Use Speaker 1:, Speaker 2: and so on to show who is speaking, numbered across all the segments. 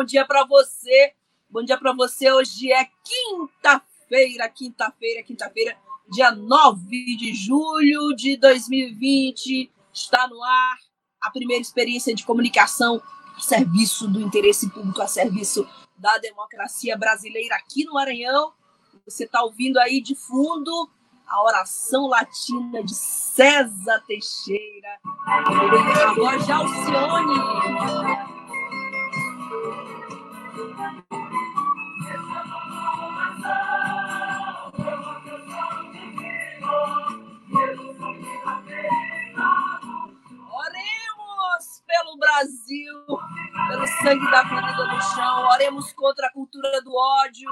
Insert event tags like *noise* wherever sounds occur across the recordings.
Speaker 1: Bom dia para você. Bom dia para você. Hoje é quinta-feira, quinta-feira, quinta-feira, dia 9 de julho de 2020. Está no ar a primeira experiência de comunicação a serviço do interesse público, a serviço da democracia brasileira aqui no Maranhão. Você está ouvindo aí de fundo a oração latina de César Teixeira, a voz de Alcione. Oremos pelo Brasil, pelo sangue da ferida no chão, oremos contra a cultura do ódio.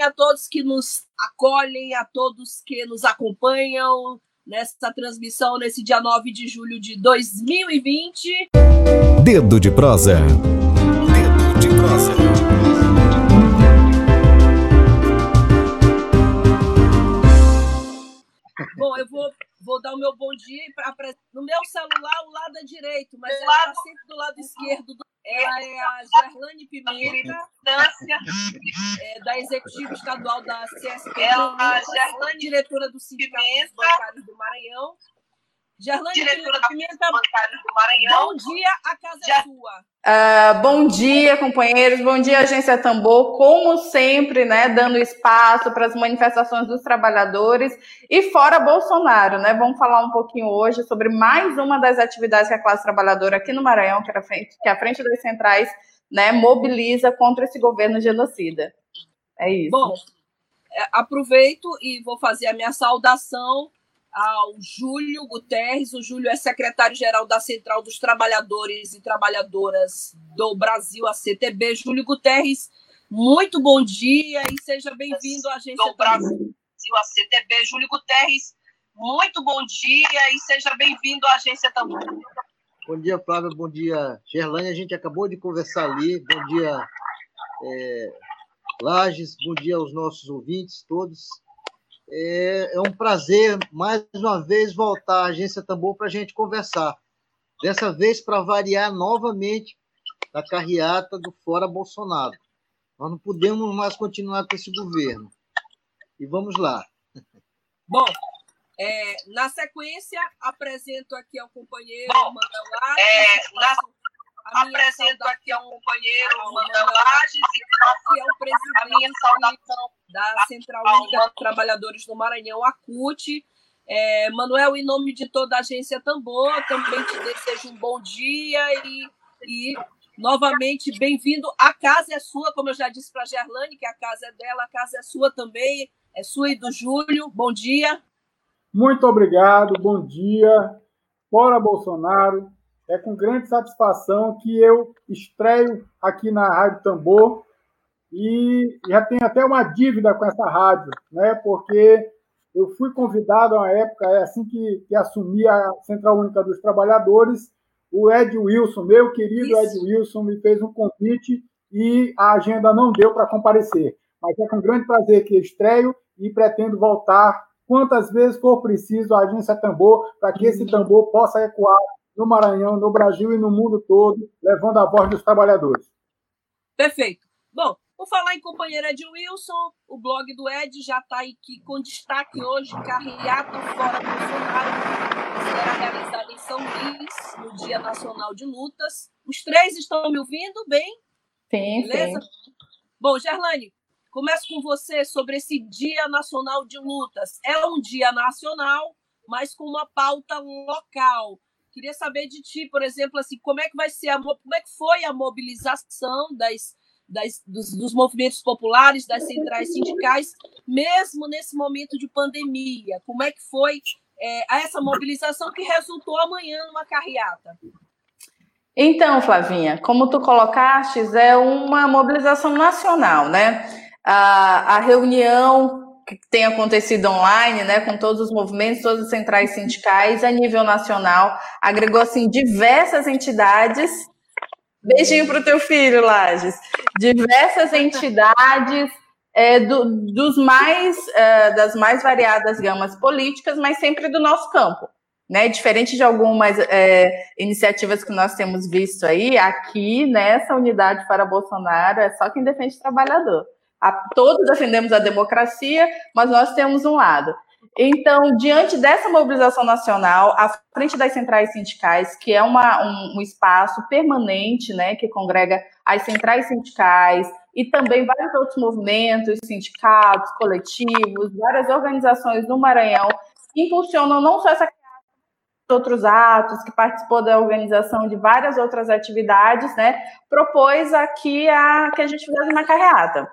Speaker 1: A todos que nos acolhem, a todos que nos acompanham nessa transmissão nesse dia 9 de julho de 2020.
Speaker 2: Dedo de prosa. Dedo de prosa.
Speaker 1: Bom, eu vou, vou dar o meu bom dia pra, pra- no meu celular, o lado é direito, mas ela está sempre do lado esquerdo. do- Ela é a Gerlane Pimenta, é, da Executiva Estadual da CSP,
Speaker 3: Ela,
Speaker 1: Gerlane, diretora do Sindicato dos
Speaker 3: Pimenta.
Speaker 1: Bancários do Maranhão. Gerlane
Speaker 3: diretora da
Speaker 1: Pimenta,
Speaker 3: do Maranhão.
Speaker 1: bom dia, a casa é
Speaker 3: Já-
Speaker 1: sua.
Speaker 4: Ah, bom dia, companheiros. Bom dia, Agência Tambor. Como sempre, né, dando espaço para as manifestações dos trabalhadores e fora Bolsonaro, né? Vamos falar um pouquinho hoje sobre mais uma das atividades que a classe trabalhadora aqui no Maranhão, que, era frente, que a frente das centrais, né, mobiliza contra esse governo genocida. É isso.
Speaker 1: Bom, é, aproveito e vou fazer a minha saudação ao Júlio Guterres. O Júlio é secretário-geral da Central dos Trabalhadores e Trabalhadoras do Brasil, a CTB. Júlio Guterres, muito bom dia e seja bem-vindo à Agência
Speaker 3: do. Brasil, a CTB, Júlio Guterres. Muito bom dia e seja bem-vindo à Agência Tambor.
Speaker 5: Bom dia, Flávia. Bom dia, Gerlane. A gente acabou de conversar ali. Bom dia, é, Lages. Bom dia aos nossos ouvintes todos. É, é um prazer, mais uma vez, voltar à Agência Tambor para a gente conversar. Dessa vez, para variar novamente da carreata do Fora Bolsonaro. Nós não podemos mais continuar com esse governo. E vamos lá.
Speaker 1: Bom, é, na sequência, apresento aqui ao companheiro
Speaker 3: Bom,
Speaker 1: Manuel
Speaker 3: é, na- Apresento aqui ao companheiro Manuel Lages e
Speaker 1: que é o
Speaker 3: a minha
Speaker 1: presidente
Speaker 3: saudação
Speaker 1: da Central Única de Trabalhadores do Maranhão, a CUT. É, Manuel, em nome de toda a agência Tambor, também te desejo um bom dia e, e novamente bem-vindo. A casa é sua, como eu já disse para a Gerlane, que a casa é dela, a casa é sua também, é sua e do Júlio. Bom dia.
Speaker 6: Muito obrigado, bom dia. Fora Bolsonaro. É com grande satisfação que eu estreio aqui na Rádio Tambor e já tenho até uma dívida com essa rádio, né? Porque eu fui convidado a uma época, é assim que, que assumi a Central Única dos Trabalhadores, o Ed Wilson, meu querido
Speaker 1: Isso.
Speaker 6: Ed Wilson, me fez um convite e a agenda não deu para comparecer. Mas é com grande prazer que estreio e pretendo voltar quantas vezes for preciso a agência Tambor para que esse tambor possa ecoar no Maranhão, no Brasil e no mundo todo, levando a voz dos trabalhadores.
Speaker 1: Perfeito. Bom, por falar em companheiro Ed Wilson, o blog do Ed já está aqui com destaque hoje, Carreata Fora Bolsonaro, será realizada em São Luís, no Dia Nacional de Lutas. Os três estão me ouvindo bem?
Speaker 4: sim,
Speaker 1: Beleza?
Speaker 4: sim.
Speaker 1: Bom, Gerlane, começo com você sobre esse Dia Nacional de Lutas. É um dia nacional, mas com uma pauta local. Queria saber de ti, por exemplo, assim, como é que vai ser a, mo- como é que foi a mobilização das das, dos, dos, movimentos populares, das centrais sindicais, mesmo nesse momento de pandemia. Como é que foi é, essa mobilização que resultou amanhã numa carreata?
Speaker 4: Então, Flavinha, como tu colocaste, é uma mobilização nacional, né? A, a reunião que tem acontecido online, né, com todos os movimentos, todas as centrais sindicais a nível nacional, agregou assim diversas entidades. Beijinho para o teu filho, Lages. Diversas entidades é, do, dos mais é, das mais variadas gamas políticas, mas sempre do nosso campo. Né, diferente de algumas é, iniciativas que nós temos visto aí, aqui nessa unidade para Bolsonaro é só quem defende o trabalhador. A, todos defendemos a democracia, mas nós temos um lado. Então, diante dessa mobilização nacional, à frente das centrais sindicais, que é uma, um, um, espaço permanente, né, que congrega as centrais sindicais e também vários outros movimentos, sindicatos, coletivos, várias organizações no Maranhão, impulsionam não só essa outros atos, que participou da organização de várias outras atividades, né, propôs aqui a, que a gente fizesse uma carreata.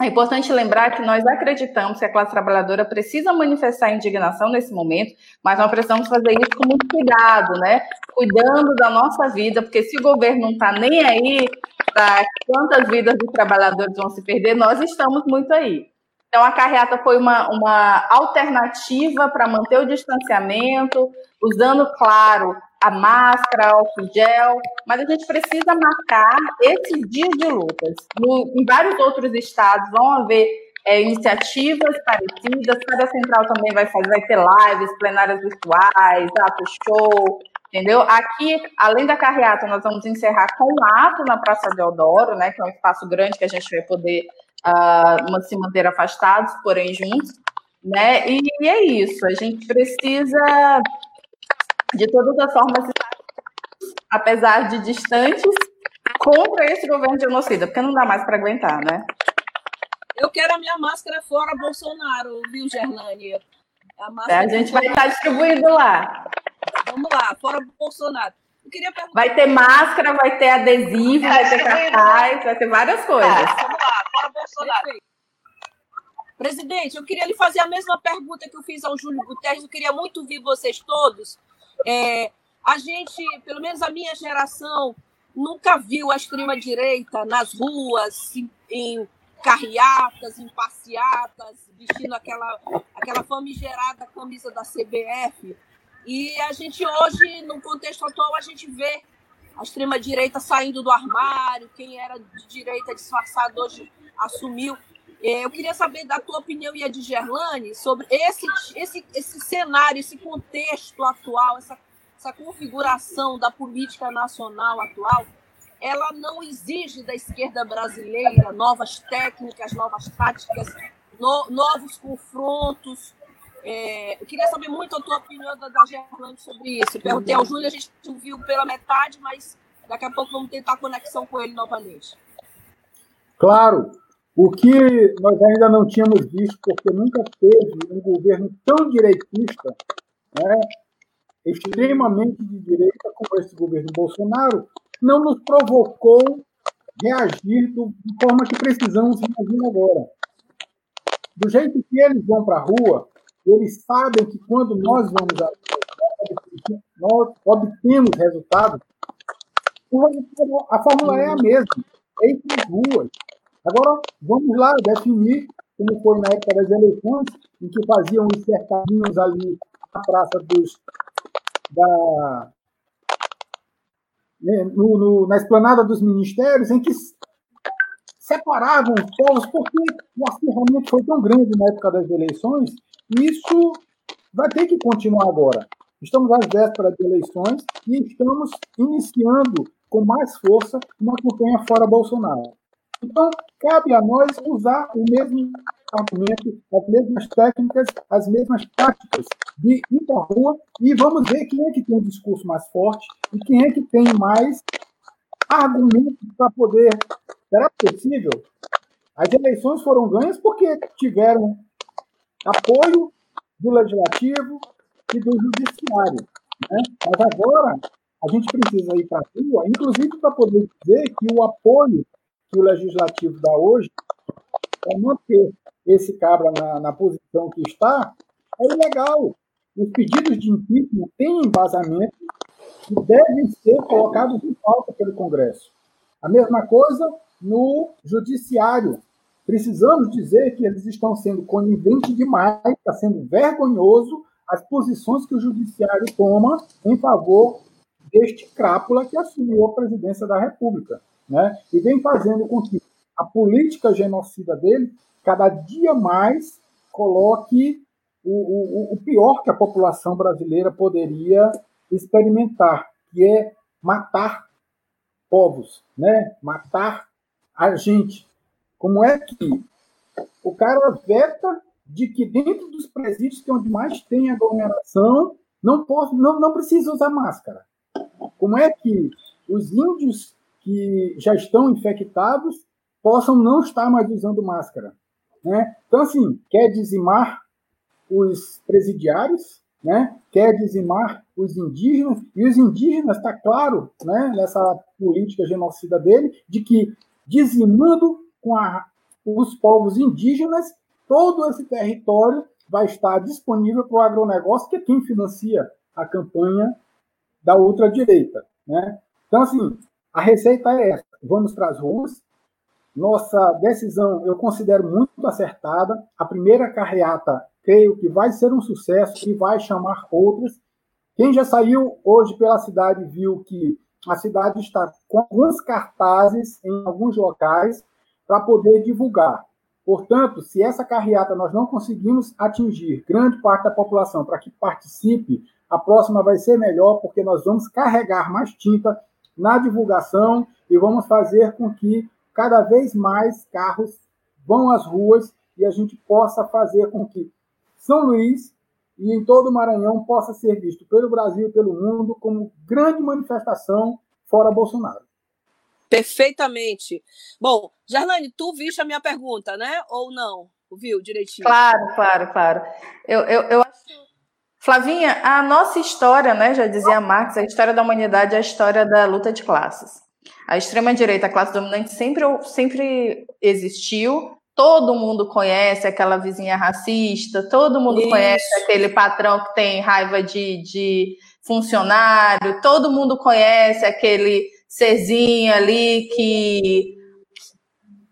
Speaker 4: É importante lembrar que nós acreditamos que a classe trabalhadora precisa manifestar indignação nesse momento, mas nós precisamos fazer isso com muito cuidado, né? Cuidando da nossa vida, porque se o governo não está nem aí para quantas vidas dos trabalhadores vão se perder, nós estamos muito aí. Então, a carreata foi uma, uma alternativa para manter o distanciamento, usando, claro, a máscara, álcool gel, mas a gente precisa marcar esses dias de lutas. No, em vários outros estados vão haver é, iniciativas parecidas, cada central também vai fazer, vai ter lives, plenárias virtuais, ato show, entendeu? Aqui, além da carreata, nós vamos encerrar com um ato na Praça Deodoro, né, que é um espaço grande que a gente vai poder uh, se manter afastados, porém juntos, né? E, e é isso, a gente precisa de todas as formas, apesar de distantes, contra esse governo genocida, porque não dá mais para aguentar, né?
Speaker 1: Eu quero a minha máscara fora Bolsonaro, viu, Gerlane?
Speaker 4: A, é, a gente vai estar distribuindo lá.
Speaker 1: Vamos lá, fora Bolsonaro.
Speaker 4: Vai ter máscara, vai ter adesivo, vai ter cartaz, vai ter várias coisas.
Speaker 1: vamos lá, fora Bolsonaro. Perfeito. Presidente, eu queria lhe fazer a mesma pergunta que eu fiz ao Júlio Guterres. Eu queria muito ouvir vocês todos é, a gente, pelo menos a minha geração, nunca viu a extrema-direita nas ruas, em, em carreatas, em passeatas, vestindo aquela, aquela famigerada camisa da CBF. E a gente hoje, no contexto atual, a gente vê a extrema-direita saindo do armário, quem era de direita disfarçado hoje assumiu. É, eu queria saber da tua opinião e a de Gerlane sobre esse, esse, esse cenário, esse contexto atual, essa, essa configuração da política nacional atual. Ela não exige da esquerda brasileira novas técnicas, novas táticas, no, novos confrontos. É, eu queria saber muito a tua opinião da, da Gerlane sobre isso. Perguntei ao Júlio, a gente viu pela metade, mas daqui a pouco vamos tentar conexão com ele novamente.
Speaker 6: Claro, o que nós ainda não tínhamos visto, porque nunca teve um governo tão direitista, né, extremamente de direita como esse governo Bolsonaro, não nos provocou reagir do, de forma que precisamos reagir agora. Do jeito que eles vão para a rua, eles sabem que quando nós vamos a, nós obtemos resultados, a fórmula é a mesma, é ir para as ruas, Agora, vamos lá definir, como foi na época das eleições, em que faziam os cercadinhos ali na Praça dos. Da, né, no, no, na esplanada dos ministérios, em que separavam os povos, porque o acirramento foi tão grande na época das eleições, e isso vai ter que continuar agora. Estamos às vésperas de eleições e estamos iniciando com mais força uma campanha fora Bolsonaro. Então, cabe a nós usar o mesmo argumento, as mesmas técnicas, as mesmas táticas de ir para a rua e vamos ver quem é que tem um discurso mais forte e quem é que tem mais argumentos para poder. Será possível? As eleições foram ganhas porque tiveram apoio do legislativo e do judiciário. Né? Mas agora a gente precisa ir para a rua, inclusive para poder dizer que o apoio que o legislativo dá hoje é manter esse cabra na, na posição que está é ilegal. Os pedidos de impeachment têm embasamento e devem ser colocados em pauta pelo Congresso. A mesma coisa no Judiciário. Precisamos dizer que eles estão sendo coniventes demais, está sendo vergonhoso as posições que o Judiciário toma em favor deste crápula que assumiu a presidência da República. Né? E vem fazendo com que a política genocida dele cada dia mais coloque o, o, o pior que a população brasileira poderia experimentar, que é matar povos, né? matar a gente. Como é que o cara veta de que dentro dos presídios, que é onde mais tem aglomeração, não, pode, não, não precisa usar máscara? Como é que os índios que já estão infectados possam não estar mais usando máscara? Né? Então, assim, quer dizimar os presidiários, né? quer dizimar os indígenas, e os indígenas, está claro, né, nessa política genocida dele, de que dizimando com a, os povos indígenas, todo esse território vai estar disponível para o agronegócio, que é quem financia a campanha da ultradireita. Né? Então, assim, a receita é essa: vamos para as ruas. Nossa decisão eu considero muito acertada. A primeira carreata, creio que vai ser um sucesso e vai chamar outras. Quem já saiu hoje pela cidade viu que a cidade está com alguns cartazes em alguns locais para poder divulgar. Portanto, se essa carreata nós não conseguimos atingir grande parte da população para que participe, a próxima vai ser melhor, porque nós vamos carregar mais tinta na divulgação e vamos fazer com que cada vez mais carros vão às ruas e a gente possa fazer com que São Luís e em todo o Maranhão possa ser visto pelo Brasil e pelo mundo como grande manifestação fora Bolsonaro.
Speaker 1: Perfeitamente. Bom, Gerlane, tu viste a minha pergunta, né? Ou não? Viu direitinho?
Speaker 4: Claro, claro, claro. Eu, eu, eu acho Flavinha, a nossa história, né, já dizia Marx, a história da humanidade é a história da luta de classes. A extrema-direita, a classe dominante, sempre, sempre existiu. Todo mundo conhece aquela vizinha racista, todo mundo Isso. conhece aquele patrão que tem raiva de, de funcionário, todo mundo conhece aquele serzinho ali que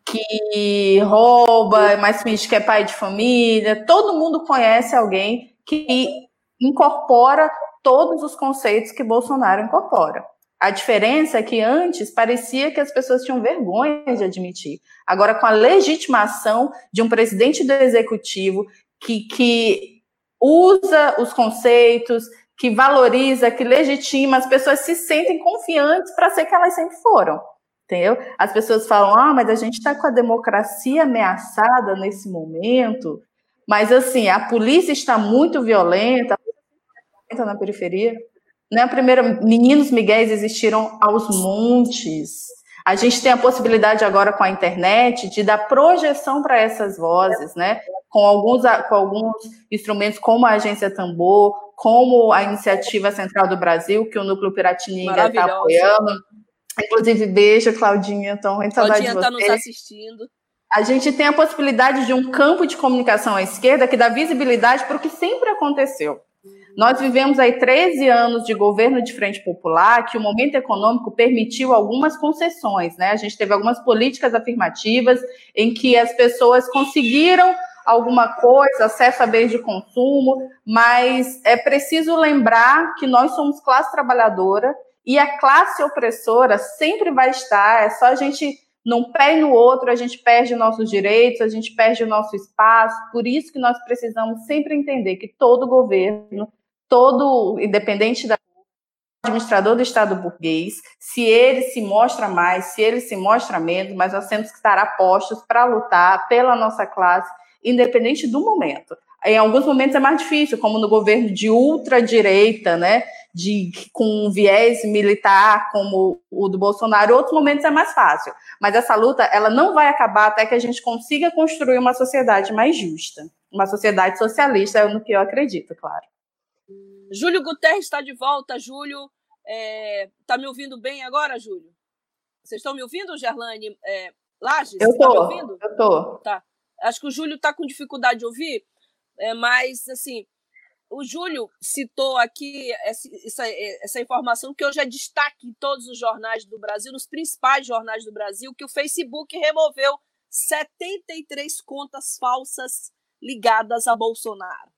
Speaker 4: que rouba, mas finge que é pai de família. Todo mundo conhece alguém que incorpora todos os conceitos que Bolsonaro incorpora. A diferença é que antes parecia que as pessoas tinham vergonha de admitir. Agora, com a legitimação de um presidente do executivo que, que usa os conceitos, que valoriza, que legitima, as pessoas se sentem confiantes para ser que elas sempre foram. Entendeu? As pessoas falam, ah, mas a gente está com a democracia ameaçada nesse momento. Mas, assim, a polícia está muito violenta, na periferia. Né? A primeira, meninos miguéis existiram aos montes. A gente tem a possibilidade agora com a internet de dar projeção para essas vozes, né? Com alguns, com alguns instrumentos como a Agência Tambor, como a Iniciativa Central do Brasil, que o Núcleo Piratininga está apoiando. Inclusive, beijo, Claudinha. Então,
Speaker 1: Claudinha está nos assistindo.
Speaker 4: A gente tem a possibilidade de um campo de comunicação à esquerda que dá visibilidade para o que sempre aconteceu. Nós vivemos aí 13 anos de governo de frente popular, que o momento econômico permitiu algumas concessões, né? A gente teve algumas políticas afirmativas em que as pessoas conseguiram alguma coisa, acesso a bens de consumo, mas é preciso lembrar que nós somos classe trabalhadora e a classe opressora sempre vai estar, é só a gente num pé e no outro, a gente perde nossos direitos, a gente perde o nosso espaço. Por isso que nós precisamos sempre entender que todo governo todo, independente da administrador do Estado burguês, se ele se mostra mais, se ele se mostra menos, mas nós temos que estar apostos para lutar pela nossa classe, independente do momento. Em alguns momentos é mais difícil, como no governo de ultradireita, né, de, com viés militar, como o do Bolsonaro, em outros momentos é mais fácil. Mas essa luta, ela não vai acabar até que a gente consiga construir uma sociedade mais justa, uma sociedade socialista, é no que eu acredito, claro.
Speaker 1: Júlio Guterres está de volta. Júlio, está é, tá me ouvindo bem agora, Júlio? Vocês estão me ouvindo, Gerlane, é, Lages,
Speaker 4: eu
Speaker 1: tá me ouvindo?
Speaker 4: Eu tô.
Speaker 1: Tá. Acho que o Júlio está com dificuldade de ouvir, é, mas, assim, o Júlio citou aqui essa, essa, essa, informação que hoje é destaque em todos os jornais do Brasil, nos principais jornais do Brasil, que o Facebook removeu 73 contas falsas ligadas a Bolsonaro.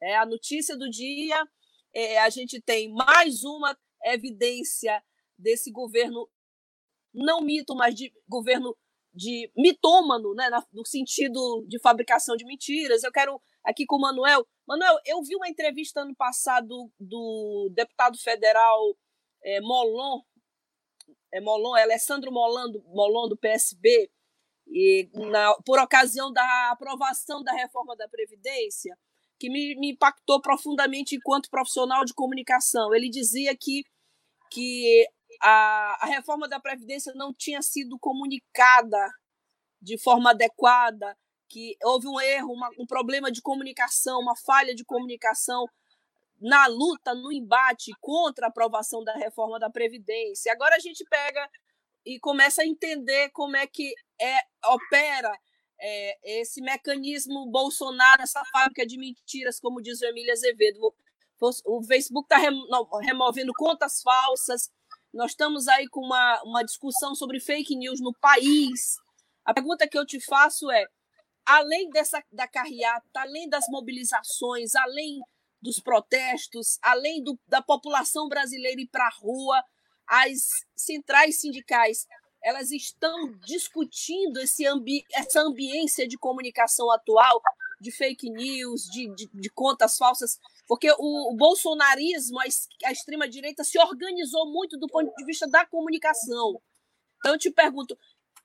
Speaker 1: É a notícia do dia. É, a gente tem mais uma evidência desse governo, não mito, mas de governo de mitômano, né, no sentido de fabricação de mentiras. Eu quero aqui com o Manuel. Manuel, eu vi uma entrevista ano passado do deputado federal é, Molon, é Molon, é Alessandro Molon do, Molon, do PSB, e na, por ocasião da aprovação da reforma da Previdência, que me, me impactou profundamente enquanto profissional de comunicação. Ele dizia que, que a, a reforma da Previdência não tinha sido comunicada de forma adequada, que houve um erro, uma, um problema de comunicação, uma falha de comunicação na luta, no embate contra a aprovação da reforma da Previdência. Agora a gente pega e começa a entender como é que é, opera é, esse mecanismo Bolsonaro, essa fábrica de mentiras, como diz o Emília Azevedo. O Facebook está removendo contas falsas, nós estamos aí com uma, uma discussão sobre fake news no país. A pergunta que eu te faço é: além dessa da carreata, além das mobilizações, além dos protestos, além do, da população brasileira ir para a rua, as centrais sindicais elas estão discutindo esse ambi essa ambiência de comunicação atual, de fake news, de, de, de contas falsas, porque o, o bolsonarismo, a, a extrema-direita, se organizou muito do ponto de vista da comunicação. Então, eu te pergunto,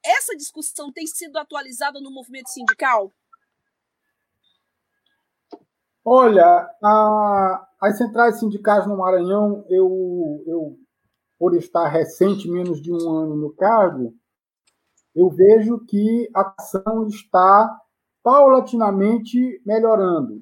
Speaker 1: essa discussão tem sido atualizada no movimento sindical?
Speaker 6: Olha, a, as centrais sindicais no Maranhão, eu, eu por estar recente, menos de um ano no cargo, eu vejo que a ação está paulatinamente melhorando.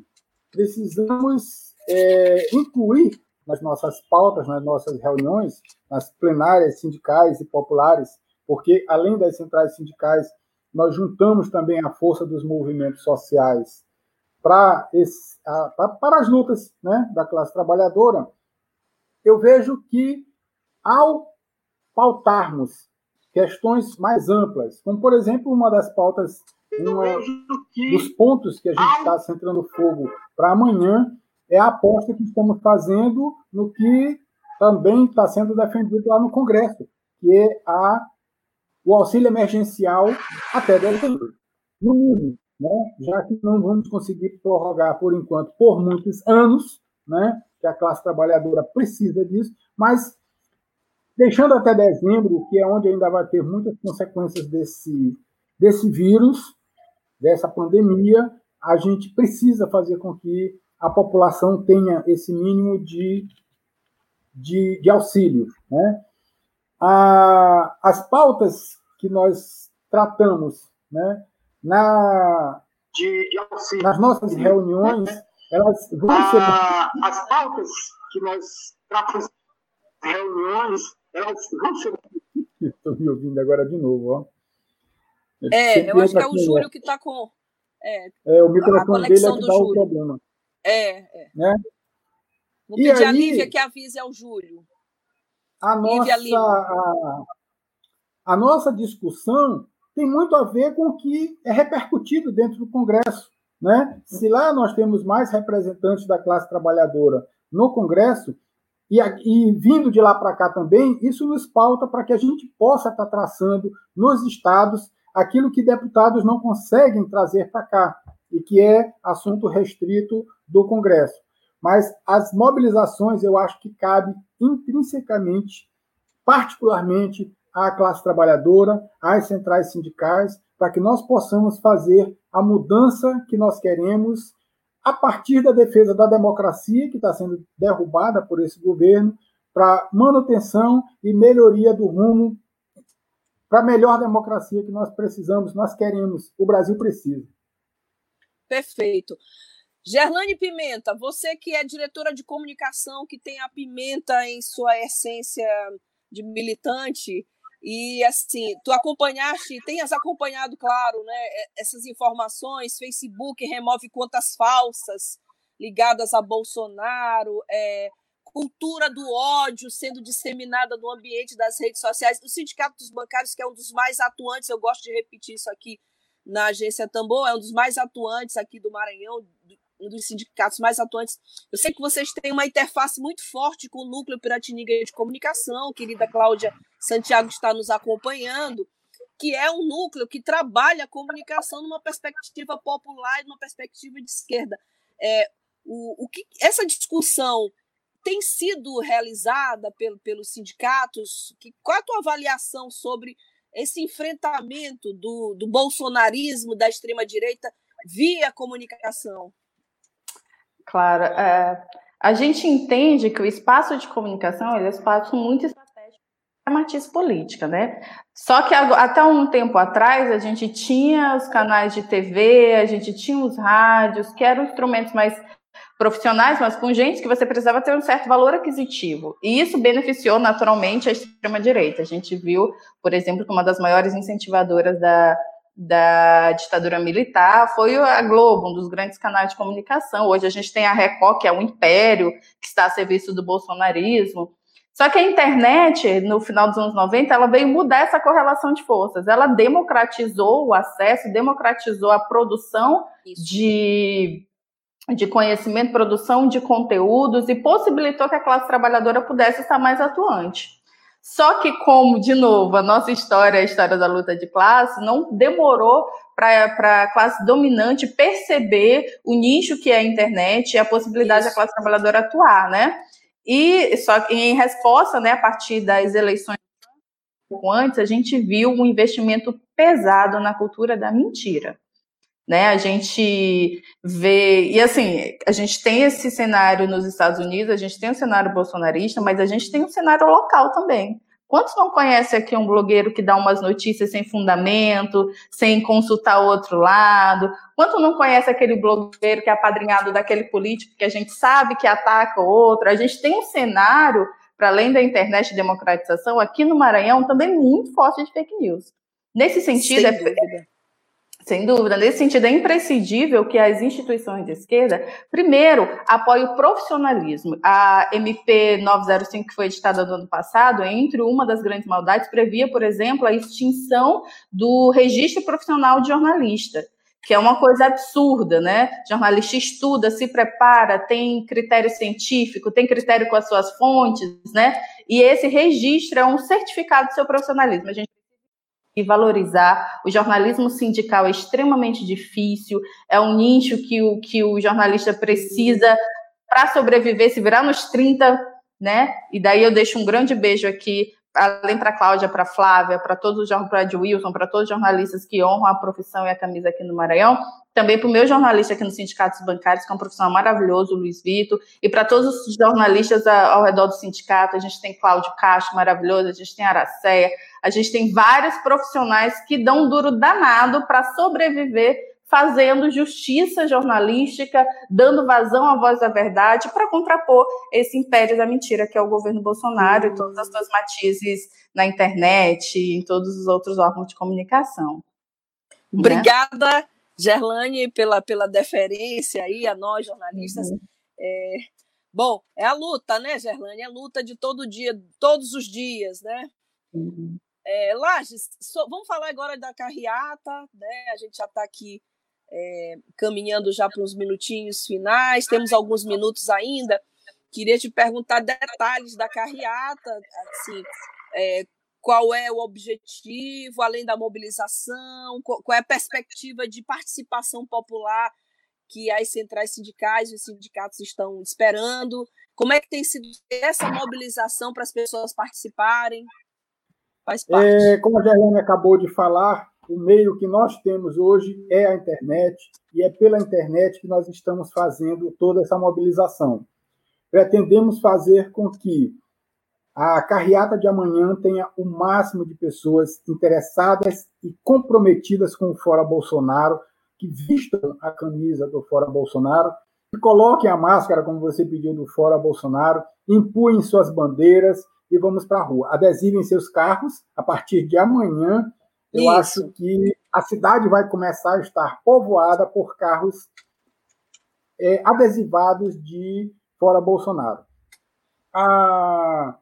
Speaker 6: Precisamos é, incluir nas nossas pautas, nas nossas reuniões, nas plenárias sindicais e populares, porque além das centrais sindicais, nós juntamos também a força dos movimentos sociais para, esse, para as lutas né, da classe trabalhadora. Eu vejo que ao pautarmos questões mais amplas, como, por exemplo, uma das pautas, uma dos pontos que a gente está centrando fogo para amanhã, é a aposta que estamos fazendo no que também está sendo defendido lá no Congresso, que é a, o auxílio emergencial até dezembro, no mínimo, né? já que não vamos conseguir prorrogar, por enquanto, por muitos anos, né? que a classe trabalhadora precisa disso, mas deixando até dezembro, que é onde ainda vai ter muitas consequências desse, desse vírus, dessa pandemia, a gente precisa fazer com que a população tenha esse mínimo de, de, de auxílio. Né? A, as pautas que nós tratamos né, na, de, de auxílio, nas nossas reuniões, elas vão ser. as pautas que nós tratamos reuniões, elas vão ser. *laughs* Estou me ouvindo agora de novo, ó.
Speaker 1: É, eu acho que é o Júlio que está com.
Speaker 6: É, é, o microfone dele é que dá Júlio. o problema.
Speaker 1: É, é. Né? Vou pedir aí, a Lívia que avise ao Júlio.
Speaker 6: A nossa, a, a nossa discussão tem muito a ver com o que é repercutido dentro do Congresso. Né? Se lá nós temos mais representantes da classe trabalhadora no Congresso, e, e vindo de lá para cá também, isso nos pauta para que a gente possa estar tá traçando nos estados aquilo que deputados não conseguem trazer para cá, e que é assunto restrito do Congresso. Mas as mobilizações eu acho que cabe intrinsecamente, particularmente à classe trabalhadora, às centrais sindicais, para que nós possamos fazer a mudança que nós queremos a partir da defesa da democracia, que está sendo derrubada por esse governo, para manutenção e melhoria do rumo para a melhor democracia que nós precisamos, nós queremos, o Brasil precisa.
Speaker 1: Perfeito. Gerlane Pimenta, você que é diretora de comunicação, que tem a pimenta em sua essência de militante E assim, tu acompanhaste, tenhas acompanhado, claro, né, essas informações, Facebook remove contas falsas ligadas a Bolsonaro, é, cultura do ódio sendo disseminada no ambiente das redes sociais. O Sindicato dos Bancários, que é um dos mais atuantes, eu gosto de repetir isso aqui na agência Tambor, é um dos mais atuantes aqui do Maranhão, um dos sindicatos mais atuantes. Eu sei que vocês têm uma interface muito forte com o Núcleo Piratiniga de Comunicação, querida Cláudia Santiago está nos acompanhando, que é um núcleo que trabalha a comunicação numa perspectiva popular e numa perspectiva de esquerda. É, o, o que essa discussão tem sido realizada pelo, pelos sindicatos? Que, qual a tua avaliação sobre esse enfrentamento do, do bolsonarismo, da extrema-direita, via comunicação?
Speaker 4: Claro. É, a gente entende que o espaço de comunicação é um espaço muito estratégico para matiz política, né? Só que até um tempo atrás a gente tinha os canais de TV, a gente tinha os rádios, que eram instrumentos mais profissionais, mas com gente que você precisava ter um certo valor aquisitivo. E isso beneficiou naturalmente a extrema-direita. A gente viu, por exemplo, que uma das maiores incentivadoras da, da ditadura militar foi a Globo, um dos grandes canais de comunicação. Hoje a gente tem a Record, que é um império que está a serviço do bolsonarismo. Só que a internet, no final dos anos 90, ela veio mudar essa correlação de forças. Ela democratizou o acesso, democratizou a produção de de conhecimento, produção de conteúdos e possibilitou que a classe trabalhadora pudesse estar mais atuante. Só que, como, de novo, a nossa história, a história da luta de classe, não demorou para a classe dominante perceber o nicho que é a internet e a possibilidade Isso. da classe trabalhadora atuar, né? E só em resposta, né, a partir das eleições antes, a gente viu um investimento pesado na cultura da mentira né? A gente vê e assim, a gente tem esse cenário nos Estados Unidos, a gente tem um cenário bolsonarista, mas a gente tem um cenário local também. Quantos não conhecem aqui um blogueiro que dá umas notícias sem fundamento, sem consultar o outro lado? Quanto não conhece aquele blogueiro que é apadrinhado daquele político que a gente sabe que ataca o outro? A gente tem um cenário, para além da internet de democratização, aqui no Maranhão também muito forte de fake news. Nesse sentido, é, sem dúvida, nesse sentido, é imprescindível que as instituições de esquerda, primeiro, apoiem o profissionalismo. A MP 905, que foi editada no ano passado, entre uma das grandes maldades, previa, por exemplo, a extinção do registro profissional de jornalista, que é uma coisa absurda, né? O jornalista estuda, se prepara, tem critério científico, tem critério com as suas fontes, né? E esse registro é um certificado do seu profissionalismo. A gente e valorizar. O jornalismo sindical é extremamente difícil, é um nicho que o, que o jornalista precisa para sobreviver, se virar nos 30, né? E daí eu deixo um grande beijo aqui, além para Cláudia, para Flávia, para todos os para Wilson, para todos os jornalistas que honram a profissão e a camisa aqui no Maranhão, também para o meu jornalista aqui no Sindicato dos Bancários, que é um profissional maravilhoso, Luiz Vitor, e para todos os jornalistas ao redor do sindicato, a gente tem Cláudio Castro, maravilhoso, a gente tem Aracéia, a gente tem vários profissionais que dão um duro danado para sobreviver fazendo justiça jornalística, dando vazão à voz da verdade para contrapor esse império da mentira que é o governo Bolsonaro e todas as suas matizes na internet e em todos os outros órgãos de comunicação.
Speaker 1: Né? Obrigada, né? Gerlane, pela, pela deferência aí a nós jornalistas. Uhum. É, bom, é a luta, né, Gerlane? É a luta de todo dia, todos os dias, né? Uhum. É, Lages, so, vamos falar agora da carreata, né? A gente já está aqui é, caminhando já para uns minutinhos finais, temos alguns minutos ainda. Queria te perguntar detalhes da carreata, assim, é, qual é o objetivo, além da mobilização, qual, é a perspectiva de participação popular que as centrais sindicais e os sindicatos estão esperando, como é que tem sido essa mobilização para as pessoas participarem?
Speaker 6: Faz parte. É, como a Gerlane acabou de falar, o meio que nós temos hoje é a internet, e é pela internet que nós estamos fazendo toda essa mobilização. Pretendemos fazer com que a carreata de amanhã tenha o máximo de pessoas interessadas e comprometidas com o Fora Bolsonaro, que vistam a camisa do Fora Bolsonaro, que coloquem a máscara, como você pediu, do Fora Bolsonaro, empunhem suas bandeiras e vamos para a rua. Adesivem seus carros. A partir de amanhã, eu Isso. acho que a cidade vai começar a estar povoada por carros é, adesivados de fora Bolsonaro. A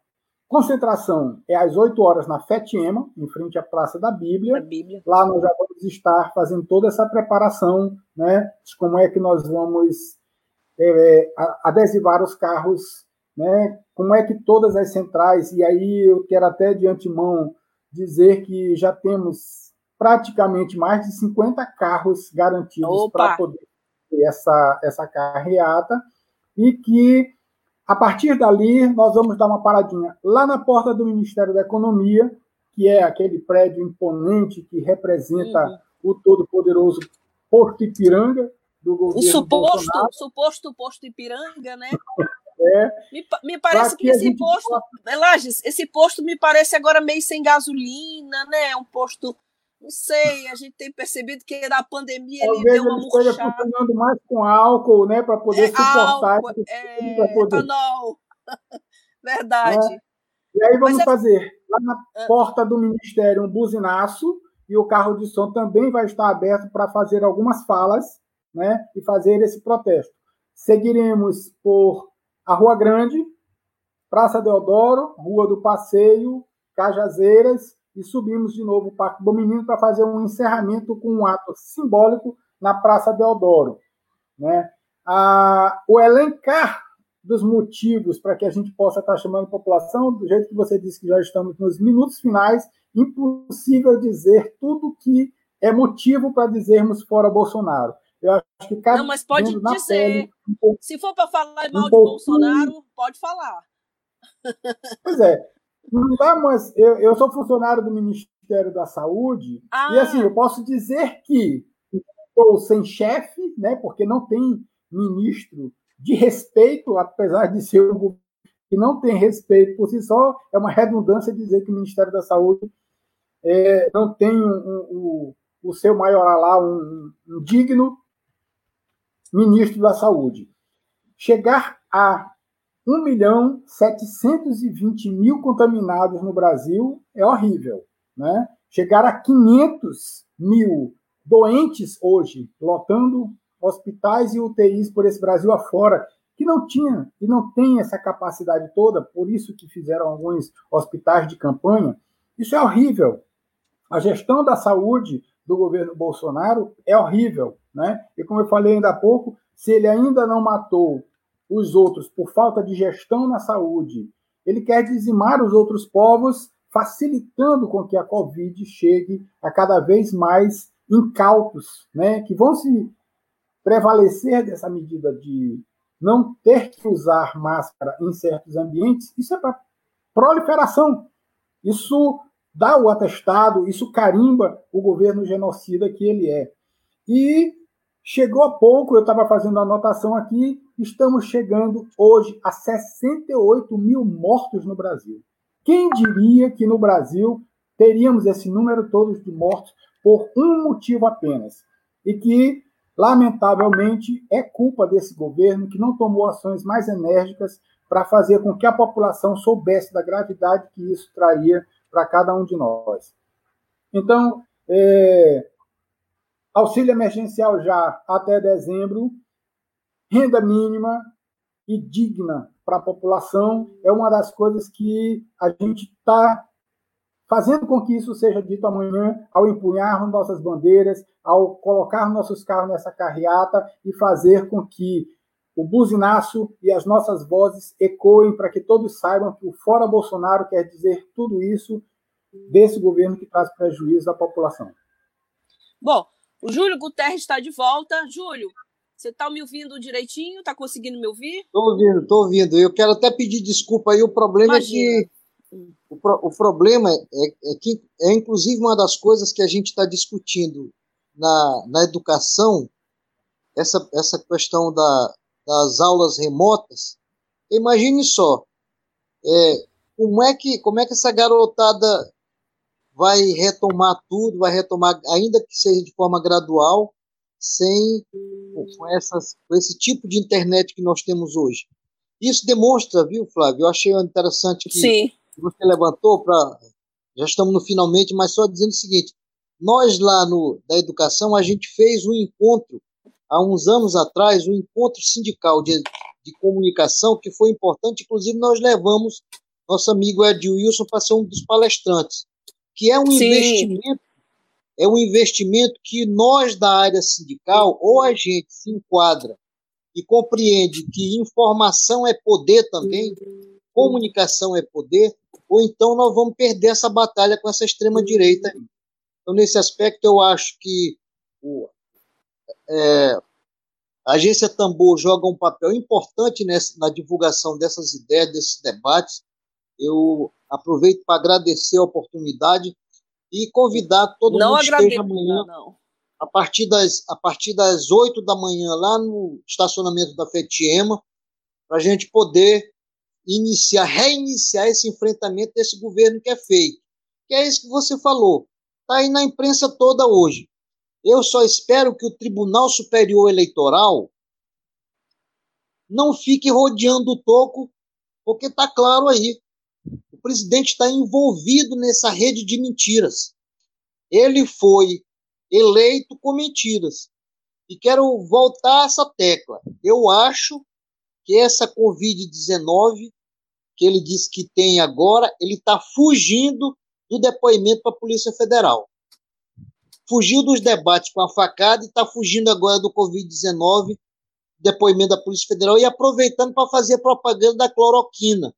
Speaker 6: concentração é às 8 horas na Fetiema, em frente à Praça da Bíblia.
Speaker 1: Bíblia.
Speaker 6: Lá nós já vamos estar fazendo toda essa preparação, né, de como é que nós vamos é, adesivar os carros, né, como é que todas as centrais, e aí eu quero até de antemão dizer que já temos praticamente mais de 50 carros garantidos para poder ter essa, essa carreata, e que a partir dali nós vamos dar uma paradinha lá na porta do Ministério da Economia, que é aquele prédio imponente que representa uhum. o todo-poderoso Porto Ipiranga do governo o
Speaker 1: suposto,
Speaker 6: Bolsonaro.
Speaker 1: suposto posto Ipiranga, né?
Speaker 6: É,
Speaker 1: me, me parece que, que esse posto, possa... Lages, esse posto me parece agora meio sem gasolina, né? Um posto não sei, a gente tem percebido que na pandemia
Speaker 6: Talvez
Speaker 1: ele deu uma
Speaker 6: murchada. Talvez funcionando mais com álcool, né, para poder é suportar.
Speaker 1: Álcool, é, poder... etanol. *laughs* Verdade.
Speaker 6: É. E aí vamos é... fazer lá na ah. porta do Ministério um buzinaço e o carro de som também vai estar aberto para fazer algumas falas, né, e fazer esse protesto. Seguiremos por a Rua Grande, Praça Deodoro, Rua do Passeio, Cajazeiras, e subimos de novo o Parque do Menino para fazer um encerramento com um ato simbólico na Praça Deodoro. Né? Ah, o elencar dos motivos para que a gente possa estar chamando a população, do jeito que você disse que já estamos nos minutos finais, impossível dizer tudo que é motivo para dizermos fora Bolsonaro. Eu acho que cada
Speaker 1: Não, mas pode dizer. Pele, um Se for para falar mal um de Bolsonaro, pode falar.
Speaker 6: Pois é. Não dá, mas eu, eu sou funcionário do Ministério da Saúde ah. e assim eu posso dizer que estou sem chefe, né? Porque não tem ministro de respeito, apesar de ser um governo que não tem respeito por si só, é uma redundância dizer que o Ministério da Saúde é, não tem um, um, um, o seu maior lá, um, um digno ministro da Saúde. Chegar a 1 milhão 720 mil contaminados no Brasil é horrível. Né? Chegar a 500 mil doentes hoje, lotando hospitais e UTIs por esse Brasil afora, que não tinha e não tem essa capacidade toda, por isso que fizeram alguns hospitais de campanha, isso é horrível. A gestão da saúde do governo Bolsonaro é horrível. Né? E como eu falei ainda há pouco, se ele ainda não matou os outros por falta de gestão na saúde. Ele quer dizimar os outros povos, facilitando com que a Covid chegue a cada vez mais incautos, né, que vão se prevalecer dessa medida de não ter que usar máscara em certos ambientes. Isso é para proliferação. Isso dá o atestado, isso carimba o governo genocida que ele é. E chegou a pouco, eu estava fazendo a anotação aqui, estamos chegando hoje a 68 mil mortos no Brasil. Quem diria que no Brasil teríamos esse número todo de mortos por um motivo apenas? E que, lamentavelmente, é culpa desse governo que não tomou ações mais enérgicas para fazer com que a população soubesse da gravidade que isso traria para cada um de nós. Então, é, auxílio emergencial já até dezembro, renda mínima e digna para a população é uma das coisas que a gente está fazendo com que isso seja dito amanhã ao empunhar nossas bandeiras, ao colocar nossos carros nessa carreata e fazer com que o buzinaço e as nossas vozes ecoem para que todos saibam que o fora Bolsonaro quer dizer tudo isso desse governo que traz prejuízo à população.
Speaker 1: Bom, o Júlio Guterres está de volta. Júlio, você está me ouvindo direitinho? Está conseguindo me ouvir?
Speaker 5: Estou ouvindo, estou ouvindo. Eu quero até pedir desculpa aí. O problema Imagina. é que o, pro, o problema é, é, que é inclusive uma das coisas que a gente está discutindo na, na educação, essa, essa questão da, das aulas remotas. Imagine só, é, como é que como é que essa garotada vai retomar tudo, vai retomar, ainda que seja de forma gradual, sem com, essas, com esse tipo de internet que nós temos hoje. Isso demonstra, viu, Flávio? Eu achei interessante que
Speaker 1: Sim.
Speaker 5: você levantou para já estamos no finalmente, mas só dizendo o seguinte: nós lá no da educação a gente fez um encontro há uns anos atrás, um encontro sindical de, de comunicação que foi importante, inclusive nós levamos nosso amigo Ed Wilson para ser um dos palestrantes, que é um Sim. investimento é um investimento que nós da área sindical ou a gente se enquadra e compreende que informação é poder também, comunicação é poder, ou então nós vamos perder essa batalha com essa extrema-direita. Então, nesse aspecto, eu acho que o, é, a agência Tambor joga um papel importante nessa, na divulgação dessas ideias, desses debates. Eu aproveito para agradecer a oportunidade e convidar todo
Speaker 1: não
Speaker 5: mundo
Speaker 1: que esteja
Speaker 5: amanhã.
Speaker 1: Não
Speaker 5: a partir das a partir das 8 da manhã lá no estacionamento da Fetiema para a gente poder iniciar reiniciar esse enfrentamento desse governo que é feito. Que é isso que você falou. Está aí na imprensa toda hoje. Eu só espero que o Tribunal Superior Eleitoral não fique rodeando o toco porque está claro aí presidente está envolvido nessa rede de mentiras ele foi eleito com mentiras. E quero voltar a essa tecla. Eu acho que essa Covid-19, que ele disse que tem agora, ele está fugindo do depoimento para a Polícia Federal. Fugiu dos debates com a facada e está fugindo agora do Covid-19, depoimento da Polícia Federal, e aproveitando para fazer propaganda da cloroquina.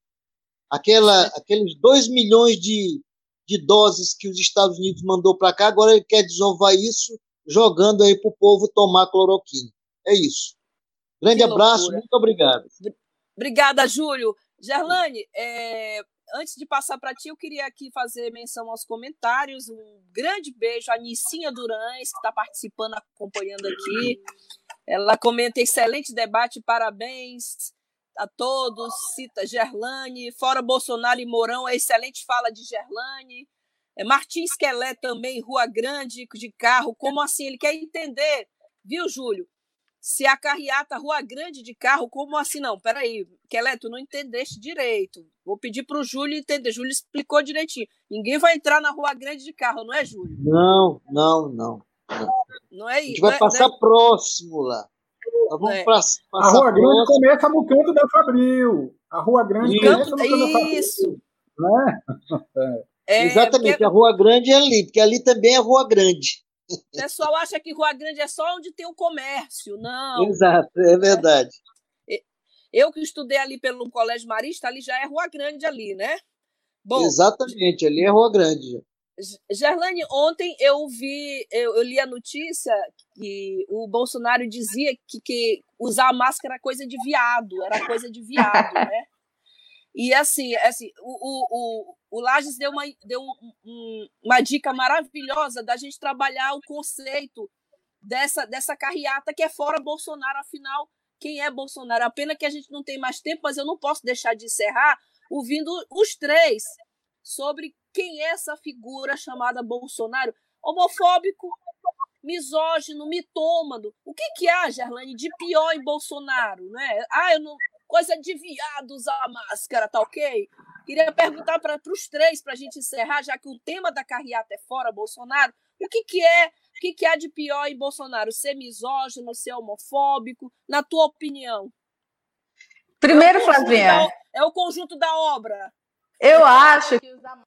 Speaker 5: Aquela, aqueles 2 milhões de de doses que os Estados Unidos mandou para cá, agora ele quer desovar isso, jogando aí para o povo tomar cloroquina. É isso. Grande abraço, muito obrigado.
Speaker 1: Obrigada, Júlio. Gerlane, é, antes de passar para ti, eu queria aqui fazer menção aos comentários. Um grande beijo à Nicinha Durães, que está participando, acompanhando aqui. Ela comenta: excelente debate, parabéns a todos, cita Gerlane, fora Bolsonaro e Mourão, a excelente fala de Gerlane. É, Martins Quelé também, Rua Grande de carro, como assim? Ele quer entender, viu, Júlio? Se a carreata Rua Grande de carro, como assim? Não, peraí, Quelé, tu não entendeste direito. Vou pedir para o Júlio entender. Júlio explicou direitinho. Ninguém vai entrar na Rua Grande de carro, não é, Júlio?
Speaker 5: Não, não, não. Não,
Speaker 1: não é isso.
Speaker 5: A gente vai
Speaker 1: é,
Speaker 5: passar
Speaker 1: é...
Speaker 5: próximo lá. Vamos é. pra,
Speaker 6: a Rua Grande começa no canto da Fabril. A Rua Grande começa no canto da Fabril.
Speaker 1: Isso.
Speaker 6: Né? *laughs*
Speaker 5: É. Exatamente, porque... a Rua Grande é ali, porque ali também é Rua Grande.
Speaker 1: O pessoal acha que Rua Grande é só onde tem o comércio. Não.
Speaker 5: Exato, é verdade.
Speaker 1: É. Eu que estudei ali pelo Colégio Marista, ali já é Rua Grande ali, né?
Speaker 5: Bom, Exatamente, ali é Rua Grande.
Speaker 1: Gerlane, ontem eu vi, eu, eu, li a notícia que o Bolsonaro dizia que, que usar máscara era coisa de viado, era coisa de viado, *laughs* né? E assim, assim o, o, o, o Lages deu, uma, deu um, uma dica maravilhosa da gente trabalhar o conceito dessa, dessa carreata que é fora Bolsonaro, afinal, quem é Bolsonaro? A pena que a gente não tem mais tempo, mas eu não posso deixar de encerrar ouvindo os três sobre quem é essa figura chamada Bolsonaro? Homofóbico, misógino, mitômano. O que, que há, Gerlane, de pior em Bolsonaro? Né? Ah, eu não. Coisa de viado usar máscara, tá ok? Queria perguntar para os três, para a gente encerrar, já que o tema da carreata é fora Bolsonaro, o que, que é, o que, que há de pior em Bolsonaro? Ser misógino, ser homofóbico, na tua opinião?
Speaker 4: Primeiro, é Flavinha.
Speaker 1: É o conjunto da obra.
Speaker 4: Eu acho que usar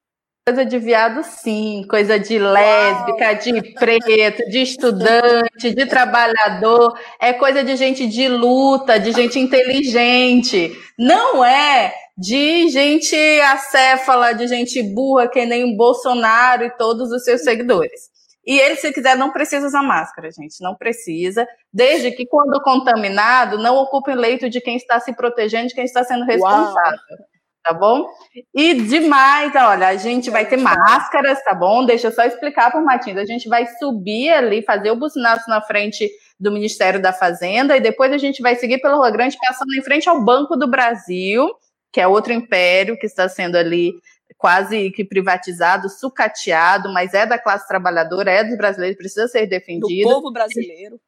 Speaker 4: Coisa de viado, sim. Coisa de lésbica, de preto, de estudante, de trabalhador. É coisa de gente de luta, de gente inteligente. Não é de gente acéfala, de gente burra, que nem o Bolsonaro e todos os seus seguidores. E ele, se quiser, não precisa usar máscara, gente. Não precisa. Desde que, quando contaminado, não ocupe leito de quem está se protegendo, de quem está sendo responsável. Uau tá bom? E demais, olha, a gente vai ter máscaras, tá bom? Deixa eu só explicar para o Matinho. A gente vai subir ali, fazer o buzinaço na frente do Ministério da Fazenda e depois a gente vai seguir pela Rua Grande, passando em frente ao Banco do Brasil, que é outro império que está sendo ali quase que privatizado, sucateado, mas é da classe trabalhadora, é dos brasileiros, precisa ser defendido.
Speaker 1: Do povo brasileiro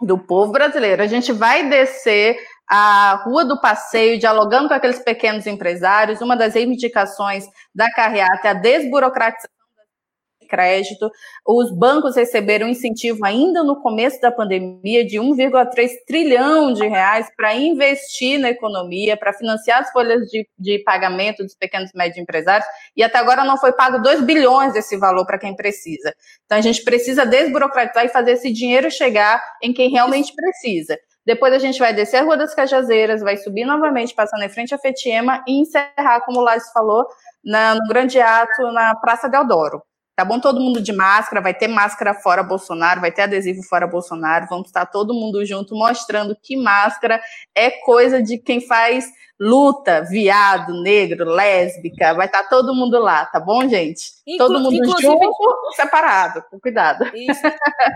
Speaker 4: do povo brasileiro. A gente vai descer a Rua do Passeio, dialogando com aqueles pequenos empresários. Uma das reivindicações da carreata é a desburocratização crédito. Os bancos receberam incentivo ainda no começo da pandemia de 1,3 trilhão de reais para investir na economia, para financiar as folhas de, de pagamento dos pequenos e médios empresários, e até agora não foi pago 2 bilhões desse valor para quem precisa. Então a gente precisa desburocratizar e fazer esse dinheiro chegar em quem realmente precisa. Depois a gente vai descer a Rua das Cajazeiras, vai subir novamente, passando em frente à Fetiema e encerrar, como o Lázaro falou, na, no grande ato na Praça Deodoro. Tá bom? Todo mundo de máscara, vai ter máscara fora Bolsonaro, vai ter adesivo fora Bolsonaro, vamos estar todo mundo junto mostrando que máscara é coisa de quem faz luta, viado, negro, lésbica, vai estar todo mundo lá, tá bom, gente? Inclu todo mundo junto, separado, com cuidado.
Speaker 1: Isso.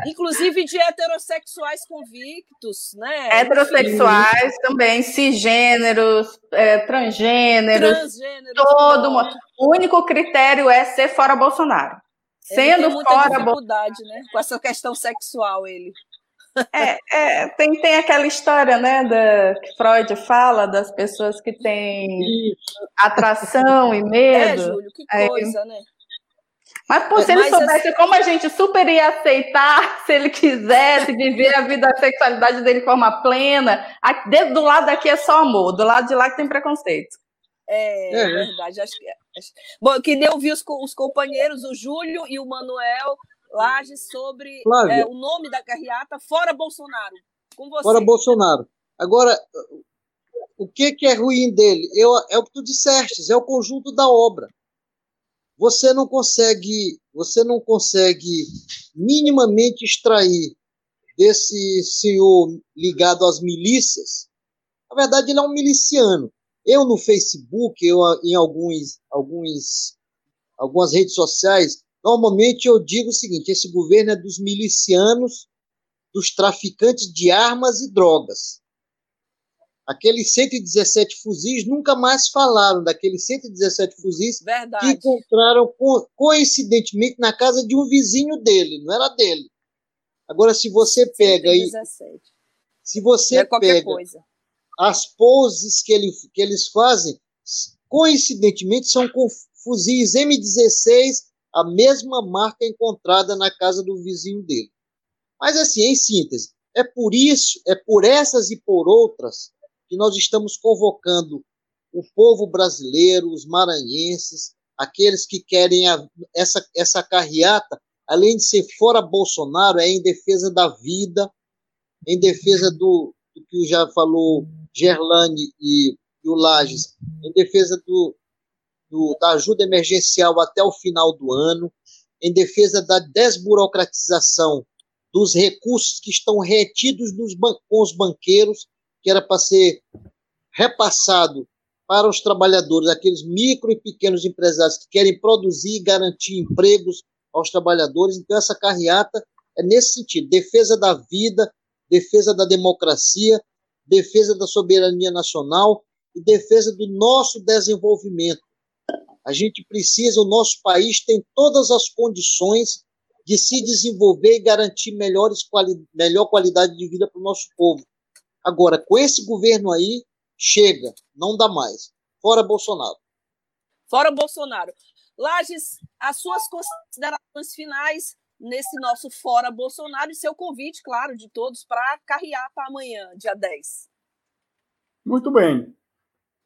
Speaker 1: Inclusive de heterossexuais convictos, né?
Speaker 4: Heterossexuais Sim. também, cisgêneros, é, transgêneros, transgêneros, todo mundo. O único critério é ser fora Bolsonaro. Sendo
Speaker 1: tem muita fora dificuldade, né? Com essa questão sexual, ele.
Speaker 4: É, é, tem, tem aquela história, né, da, que Freud fala das pessoas que têm atração e medo.
Speaker 1: É, Júlio, que coisa, né?
Speaker 4: Mas pô, se ele Mas soubesse assim... como a gente super ia aceitar *laughs* se ele quisesse viver a vida, a sexualidade dele de forma plena, do lado daqui é só amor, do lado de lá que tem preconceito.
Speaker 1: É, é, é. verdade. Acho que, acho... Bom, eu queria ouvir os, os companheiros, o Júlio e o Manuel Lages, sobre é, o nome da carreata Fora Bolsonaro. Com você.
Speaker 5: Fora Bolsonaro. Agora, o que, que é ruim dele? Eu, é o que tu disseste, é o conjunto da obra. Você não consegue, você não consegue minimamente extrair desse senhor ligado às milícias. Na verdade, ele é um miliciano. Eu no Facebook, eu em alguns, alguns, algumas redes sociais, normalmente eu digo o seguinte: esse governo é dos milicianos, dos traficantes de armas e drogas. Aqueles 117 fuzis nunca mais falaram daqueles 117 fuzis
Speaker 1: Verdade.
Speaker 5: que encontraram coincidentemente na casa de um vizinho dele, não era dele. Agora, se você pega 117. aí. Se você é pega coisa as poses que, ele, que eles fazem, coincidentemente, são com fuzis M16, a mesma marca encontrada na casa do vizinho dele. Mas, assim, em síntese, é por isso, é por essas e por outras que nós estamos convocando o povo brasileiro, os maranhenses, aqueles que querem a, essa, essa carreata, além de ser fora Bolsonaro, é em defesa da vida, em defesa do, do que já falou Gerlane e, e o Lages, em defesa do, do, da ajuda emergencial até o final do ano, em defesa da desburocratização dos recursos que estão retidos nos com os banqueiros, que era para ser repassado para os trabalhadores, aqueles micro e pequenos empresários que querem produzir e garantir empregos aos trabalhadores. Então, essa carreata é nesse sentido: defesa da vida, defesa da democracia, defesa da soberania nacional e defesa do nosso desenvolvimento. A gente precisa, o nosso país tem todas as condições de se desenvolver e garantir melhores quali melhor qualidade de vida para o nosso povo. Agora, com esse governo aí, chega, não dá mais. Fora Bolsonaro.
Speaker 1: Fora Bolsonaro. Lages, as suas considerações finais nesse nosso Fora Bolsonaro e seu convite, claro, de todos para carrear para amanhã, dia 10.
Speaker 6: Muito bem.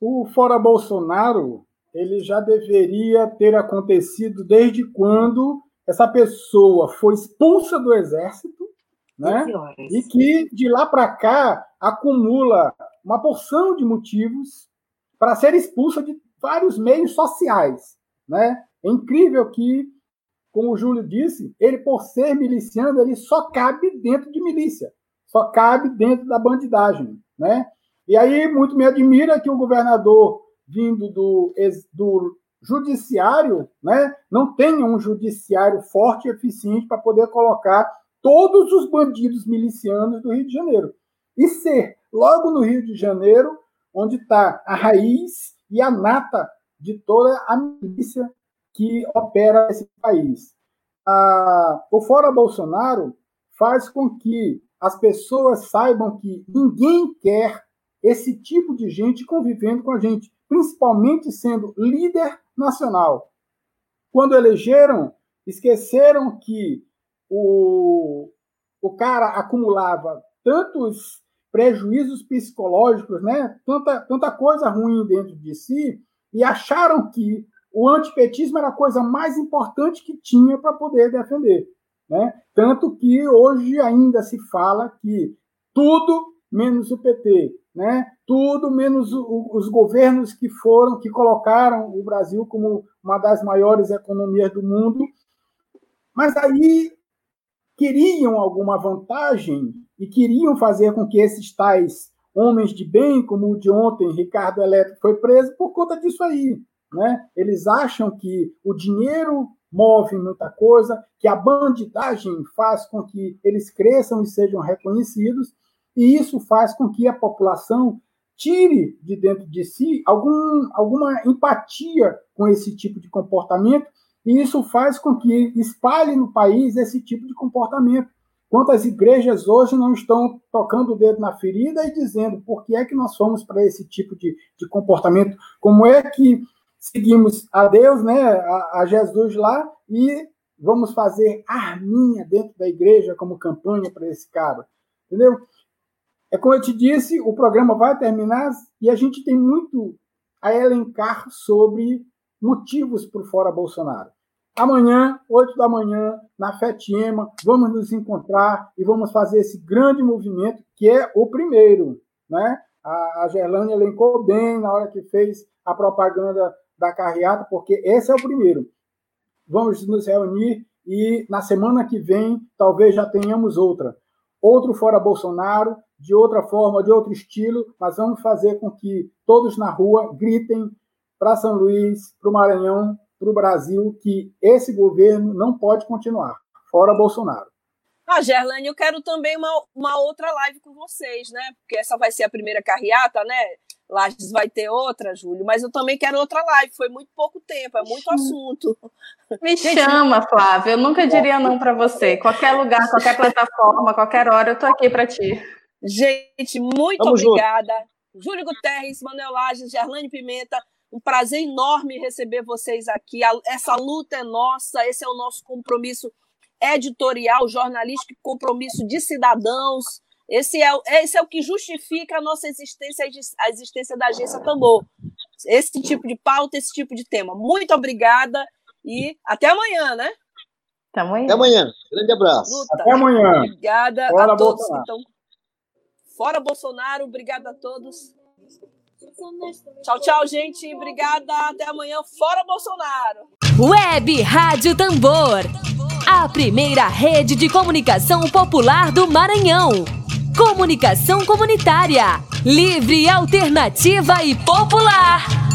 Speaker 6: O Fora Bolsonaro ele já deveria ter acontecido desde quando essa pessoa foi expulsa do exército, né? E que de lá para cá acumula uma porção de motivos para ser expulsa de vários meios sociais, né? É incrível que como o Júlio disse, ele, por ser miliciano, ele só cabe dentro de milícia, só cabe dentro da bandidagem. Né? E aí, muito me admira que o governador, vindo do, do judiciário, né, não tenha um judiciário forte e eficiente para poder colocar todos os bandidos milicianos do Rio de Janeiro. E ser, logo no Rio de Janeiro, onde está a raiz e a nata de toda a milícia que opera esse país. O Fora Bolsonaro faz com que as pessoas saibam que ninguém quer esse tipo de gente convivendo com a gente, principalmente sendo líder nacional. Quando elegeram, esqueceram que o, o cara acumulava tantos prejuízos psicológicos, né? tanta, tanta coisa ruim dentro de si, e acharam que o antipetismo era a coisa mais importante que tinha para poder defender. Né? Tanto que hoje ainda se fala que tudo menos o PT, né? tudo menos o, os governos que foram, que colocaram o Brasil como uma das maiores economias do mundo, mas aí queriam alguma vantagem e queriam fazer com que esses tais homens de bem, como o de ontem, Ricardo Eletro, foi preso por conta disso aí. Né? Eles acham que o dinheiro move muita coisa, que a bandidagem faz com que eles cresçam e sejam reconhecidos, e isso faz com que a população tire de dentro de si algum, alguma empatia com esse tipo de comportamento, e isso faz com que espalhe no país esse tipo de comportamento. Quantas igrejas hoje não estão tocando o dedo na ferida e dizendo por que é que nós fomos para esse tipo de, de comportamento? Como é que seguimos a Deus, né, a, a Jesus lá, e vamos fazer arminha dentro da igreja como campanha para esse cara, entendeu? É como eu te disse, o programa vai terminar e a gente tem muito a elencar sobre motivos por fora Bolsonaro. Amanhã, 8 da manhã, na FETIEMA, vamos nos encontrar e vamos fazer esse grande movimento, que é o primeiro. Né? A, a Gerlane elencou bem na hora que fez a propaganda da carreata, porque esse é o primeiro. Vamos nos reunir e na semana que vem talvez já tenhamos outra. Outro fora Bolsonaro, de outra forma, de outro estilo, mas vamos fazer com que todos na rua gritem para São Luís, para o Maranhão, para o Brasil, que esse governo não pode continuar. Fora Bolsonaro.
Speaker 1: Ah, Gerlane, eu quero também uma, uma outra live com vocês, né? Porque essa vai ser a primeira carreata, né? Lages vai ter outra, Júlio, mas eu também quero outra live. Foi muito pouco tempo, é muito assunto.
Speaker 4: Me chama, Flávia. Eu nunca diria não para você. Qualquer lugar, qualquer plataforma, qualquer hora, eu tô aqui para ti.
Speaker 1: Gente, muito Vamos obrigada. Junto. Júlio Guterres, Manuel Lages, Gerlane Pimenta. Um prazer enorme receber vocês aqui. Essa luta é nossa, esse é o nosso compromisso editorial, jornalístico, compromisso de cidadãos. Esse é, esse é o que justifica a nossa existência, a existência da agência Tambor. Esse tipo de pauta, esse tipo de tema. Muito obrigada e até amanhã, né?
Speaker 4: Até amanhã.
Speaker 5: Até amanhã. Grande abraço.
Speaker 6: Luta. Até amanhã.
Speaker 1: Obrigada Fora a todos Bolsonaro. Então, fora Bolsonaro, obrigada a todos. Tchau, tchau, gente. Obrigada. Até amanhã. Fora Bolsonaro.
Speaker 7: Web Rádio Tambor. A primeira rede de comunicação popular do Maranhão. Comunicação comunitária. Livre, alternativa e popular.